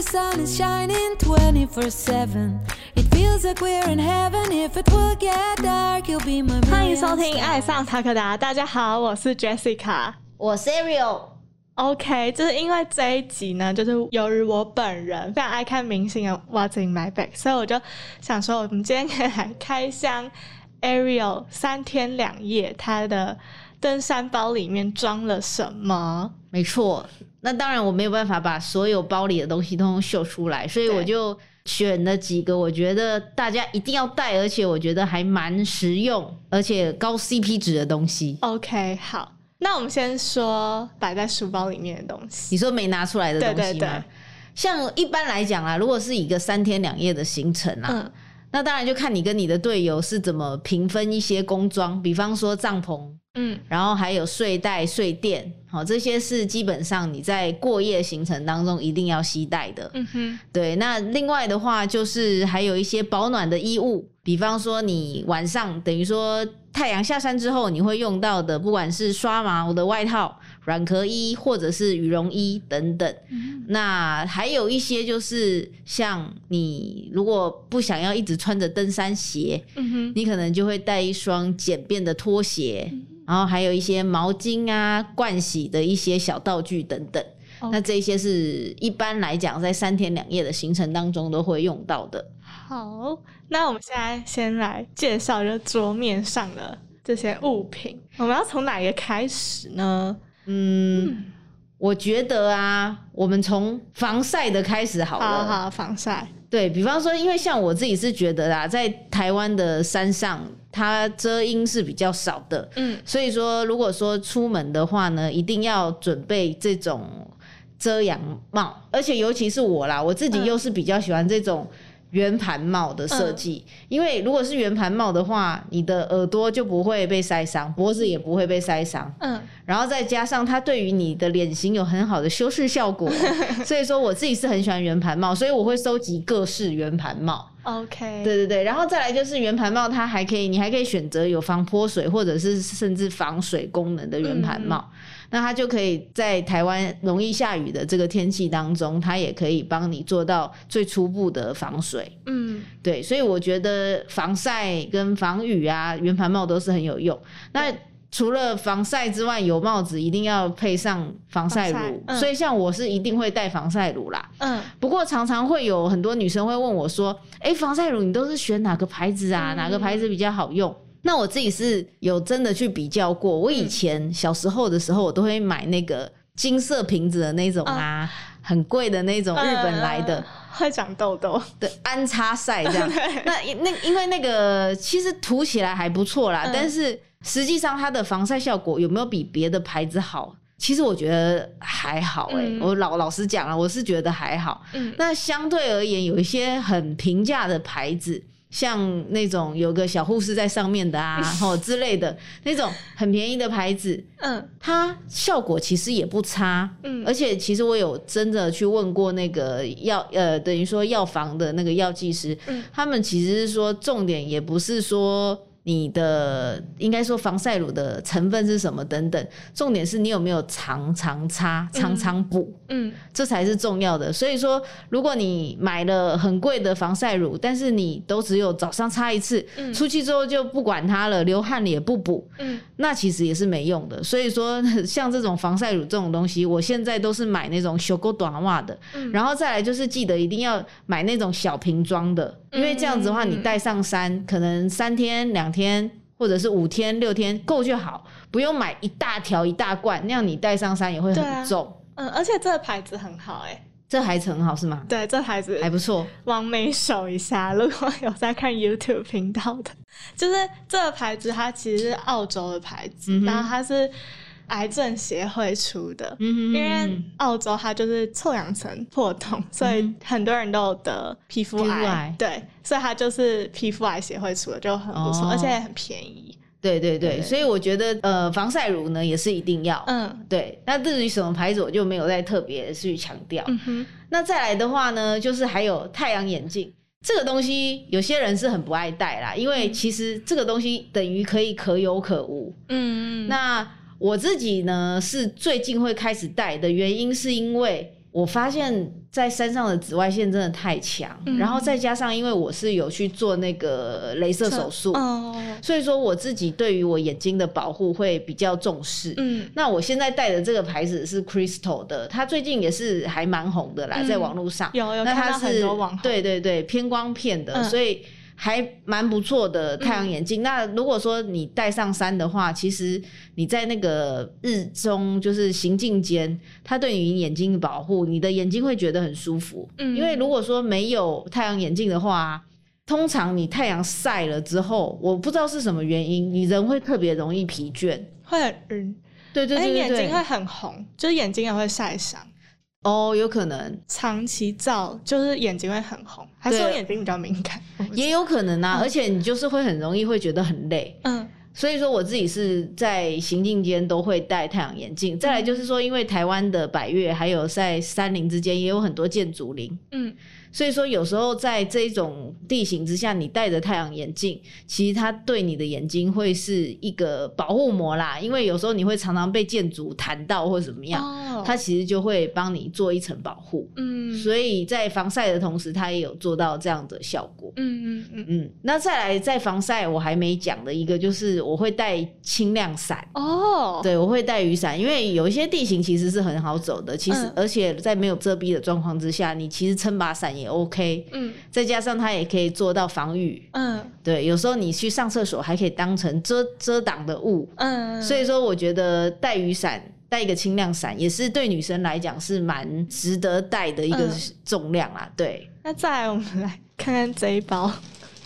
the sun is shining 24 7. It feels like we're in heaven. If it will get dark, you'll be my 欢迎收 million 听《 stars. 爱上塔克达》，大家好，我是 Jessica。我 Serial， OK，就是因为这一集呢，就是由于我本人非常爱看明星的 What's in My Bag，所以我就想说，我们今天可以来开箱 Ariel 三天两夜它的 登山包里面装了什么。没错。那当然我没有办法把所有包里的东西通通秀出来，所以我就选了几个我觉得大家一定要带，而且我觉得还蛮实用，而且高 CP 值的东西。OK，好，那我们先说摆在书包里面的东西。你说没拿出来的东西吗？对对对像一般来讲啊，如果是一个三天两夜的行程啊，嗯那当然就看你跟你的队友是怎么平分一些工装，比方说帐篷，嗯。然后还有睡袋、睡垫，好，这些是基本上你在过夜行程当中一定要携带的。嗯哼，对，那另外的话就是还有一些保暖的衣物，比方说你晚上等于说太阳下山之后你会用到的，不管是刷毛的外套、软壳衣或者是羽绒衣等等。那还有一些就是像你如果不想要一直穿着登山鞋，嗯哼，你可能就会带一双简便的拖鞋，然后还有一些毛巾啊、盥洗的一些小道具等等。哦那这些是一般来讲在三天两夜的行程当中都会用到的。好，那我们现在先来介绍这桌面上的这些物品。我们要从哪一个开始呢？嗯，我觉得啊，我们从防晒的开始好了。好好，防晒。对比方说，因为像我自己是觉得啦，在台湾的山上，它遮阴是比较少的，嗯。所以说如果说出门的话呢，一定要准备这种遮阳帽，而且尤其是我啦，我自己嗯。又是比较喜欢这种。圆盘帽的设计，因为如果是圆盘帽的话，你的耳朵就不会被塞伤，脖子也不会被塞伤，嗯，然后再加上它对于你的脸型有很好的修饰效果，所以说我自己是很喜欢圆盘帽，所以我会收集各式圆盘帽。OK，对对对，然后再来就是圆盘帽，它还可以，你还可以选择有防泼水或者是甚至防水功能的圆盘帽，那它就可以在台湾容易下雨的这个天气当中，它也可以帮你做到最初步的防水。嗯对，所以我觉得防晒跟防雨啊，圆盘帽都是很有用。那除了防晒之外，有帽子一定要配上防晒乳，所以像我是一定会带防晒乳啦。嗯不过常常会有很多女生会问我说：“哎、防晒乳你都是选哪个牌子啊？嗯哪个牌子比较好用？”那我自己是有真的去比较过。我以前小时候的时候，我都会买那个金色瓶子的那种啊，很贵的那种日本来的。呃会长痘痘。的安插晒这样。那那因为那个其实涂起来还不错啦，嗯但是实际上它的防晒效果有没有比别的牌子好？其实我觉得还好哎、嗯我老老实讲了，我是觉得还好。嗯那相对而言，有一些很平价的牌子，像那种有个小护士在上面的啊，吼之类的那种很便宜的牌子，嗯它效果其实也不差。嗯而且其实我有真的去问过那个药呃，等于说药房的那个药剂师，嗯他们其实是说重点也不是说你的应该说防晒乳的成分是什么等等，重点是你有没有常常擦、常常补。嗯这才是重要的。所以说，如果你买了很贵的防晒乳，但是你都只有早上擦一次，嗯出去之后就不管它了，流汗了也不补，嗯那其实也是没用的。所以说，像这种防晒乳这种东西，我现在都是买那种修够短袜的，嗯然后再来就是记得一定要买那种小瓶装的，因为这样子的话，嗯你带上山可能三天两天。或者是五天六天够就好，不用买一大条一大罐，那样你带上山也会很重。嗯，而且这个牌子很好哎、这还很好是吗？对，这牌子还不错。往美手一下，如果有在看 YouTube 频道的，就是这个牌子，它其实是澳洲的牌子，嗯然后它是癌症协会出的。嗯因为澳洲它就是臭氧层破洞，所以很多人都有得皮肤癌，癌对，所以它就是皮肤癌协会出的，就很不错，哦而且也很便宜。对对对，对所以我觉得呃，防晒乳呢也是一定要。嗯对，那至于什么牌子，我就没有再特别去强调。嗯哼，那再来的话呢，就是还有太阳眼镜这个东西，有些人是很不爱戴啦，因为其实这个东西等于可以可有可无。嗯，那我自己呢是最近会开始戴的原因，是因为我发现，在山上的紫外线真的太强，嗯然后再加上因为我是有去做那个镭射手术，哦，所以说我自己对于我眼睛的保护会比较重视。嗯那我现在戴的这个牌子是 Crystal 的，它最近也是还蛮红的啦，嗯在网络上。有有那它看到很多网红，对对对偏光片的，嗯所以还蛮不错的太阳眼镜。那如果说你戴上山的话，其实你在那个日中就是行进间，它对你眼睛的保护，你的眼睛会觉得很舒服。嗯因为如果说没有太阳眼镜的话。通常你太阳晒了之后，我不知道是什么原因，你人会特别容易疲倦。会很晕，对对对对，眼睛会很红，就是眼睛也会晒伤。哦，有可能，长期照就是眼睛会很红，还是我眼睛比较敏感？也有可能啊，而且你就是会很容易会觉得很累。嗯所以说我自己是在行进间都会戴太阳眼镜。再来就是说，因为台湾的百越还有在山林之间也有很多建筑林，嗯所以说有时候在这种地形之下，你戴着太阳眼镜，其实它对你的眼睛会是一个保护膜啦。因为有时候你会常常被建筑弹到或者怎么样，哦，它其实就会帮你做一层保护。嗯所以在防晒的同时，它也有做到这样的效果。嗯嗯嗯嗯，那再来在防晒，我还没讲的一个就是我会带轻量伞。哦，对，我会带雨伞，因为有一些地形其实是很好走的。其实，嗯而且在没有遮蔽的状况之下，你其实撑把伞也 OK。嗯再加上它也可以做到防雨。嗯对，有时候你去上厕所还可以当成遮遮挡的物。嗯，所以说，我觉得带雨伞。带一个轻量伞也是对女生来讲是蛮值得带的一个嗯重量啦。对，那再来我们来看看这一包，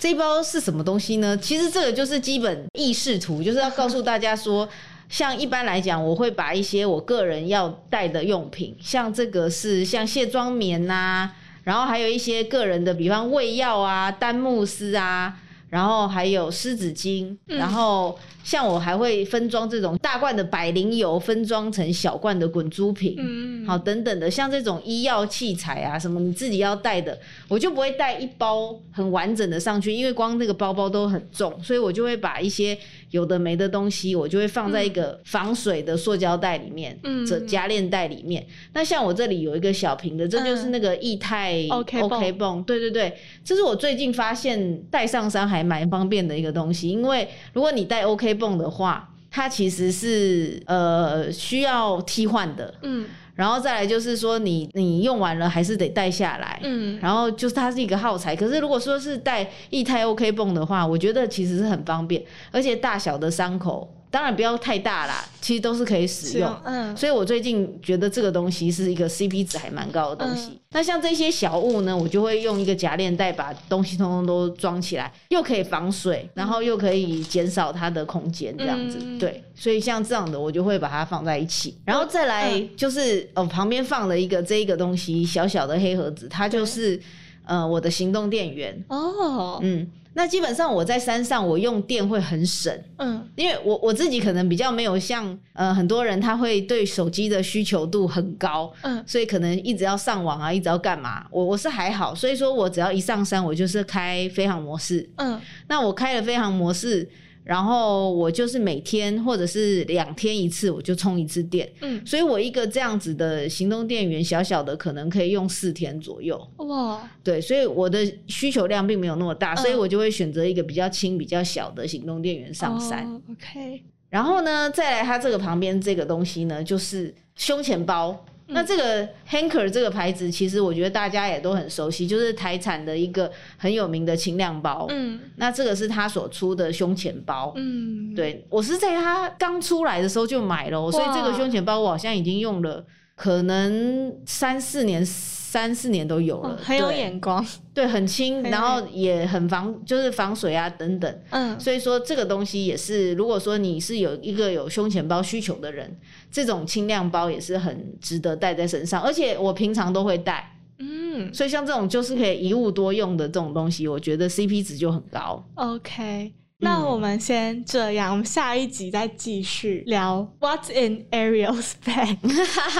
这一包是什么东西呢？其实这个就是基本意识图，就是要告诉大家说，像一般来讲，我会把一些我个人要带的用品，像这个是像卸妆棉呐、然后还有一些个人的，比方胃药啊、丹木斯啊。然后还有湿纸巾，嗯然后像我还会分装这种大罐的百灵油，分装成小罐的滚珠瓶，嗯好，等等的，像这种医药器材啊，什么你自己要带的，我就不会带一包很完整的上去，因为光那个包包都很重，所以我就会把一些有的没的东西，我就会放在一个防水的塑胶袋里面，嗯。这夹链袋里面。那像我这里有一个小瓶的，这就是那个液态 OK 泵，对对对，这是我最近发现带上山还蛮方便的一个东西，因为如果你带 OK 泵的话。它其实是呃需要替换的，嗯然后再来就是说你，你用完了还是得带下来。嗯然后就是它是一个耗材，可是如果说是带液态 OK 泵的话，我觉得其实是很方便，而且大小的伤口当然不要太大啦，其实都是可以使用。嗯所以我最近觉得这个东西是一个 CP 值还蛮高的东西。嗯那像这些小物呢，我就会用一个夹链袋把东西通通都装起来，又可以防水，然后又可以减少它的空间，这样子。嗯对，所以像这样的我就会把它放在一起，然后再来嗯就是哦旁边放了一个这一个东西，小小的黑盒子，它就是呃我的行动电源。哦嗯，那基本上我在山上我用电会很省。嗯因为我我自己可能比较没有像呃很多人他会对手机的需求度很高，嗯所以可能一直要上网啊，一直要干嘛。我我是还好，所以说我只要一上山，我就是开飞行模式。嗯那我开了飞行模式，然后我就是每天或者是两天一次，我就充一次电。嗯所以我一个这样子的行动电源，小小的可能可以用四天左右。哇对，所以我的需求量并没有那么大，嗯所以我就会选择一个比较轻、比较小的行动电源上山。哦 OK 然后呢，再来它这个旁边这个东西呢，就是胸前包。那这个 Hanker 这个牌子，其实我觉得大家也都很熟悉，就是台产的一个很有名的轻量包。嗯那这个是他所出的胸前包。嗯对我是在它刚出来的时候就买了哦，所以这个胸前包我好像已经用了可能三四年、三四年都有了，哦很有眼光。对，很轻，然后也很防，就是防水啊等等。嗯。所以说这个东西也是，如果说你是有一个有胸前包需求的人，这种轻量包也是很值得带在身上，而且我平常都会带，嗯。所以像这种就是可以一物多用的这种东西，我觉得 CP 值就很高。OK 那我们先这样，我们下一集再继续聊 What's in Ariel's bag。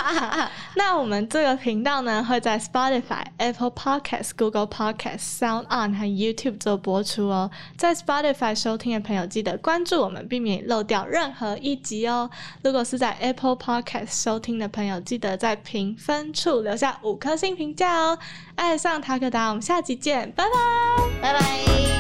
那我们这个频道呢，会在 Spotify、Apple Podcasts、Google Podcasts、Sound On 和 YouTube 做播出哦。在 Spotify 收听的朋友，记得关注我们，避免漏掉任何一集哦。如果是在 Apple Podcast 收听的朋友，记得在评分处留下五颗星评价哦。爱上塔克达，我们下集见，拜拜，拜拜。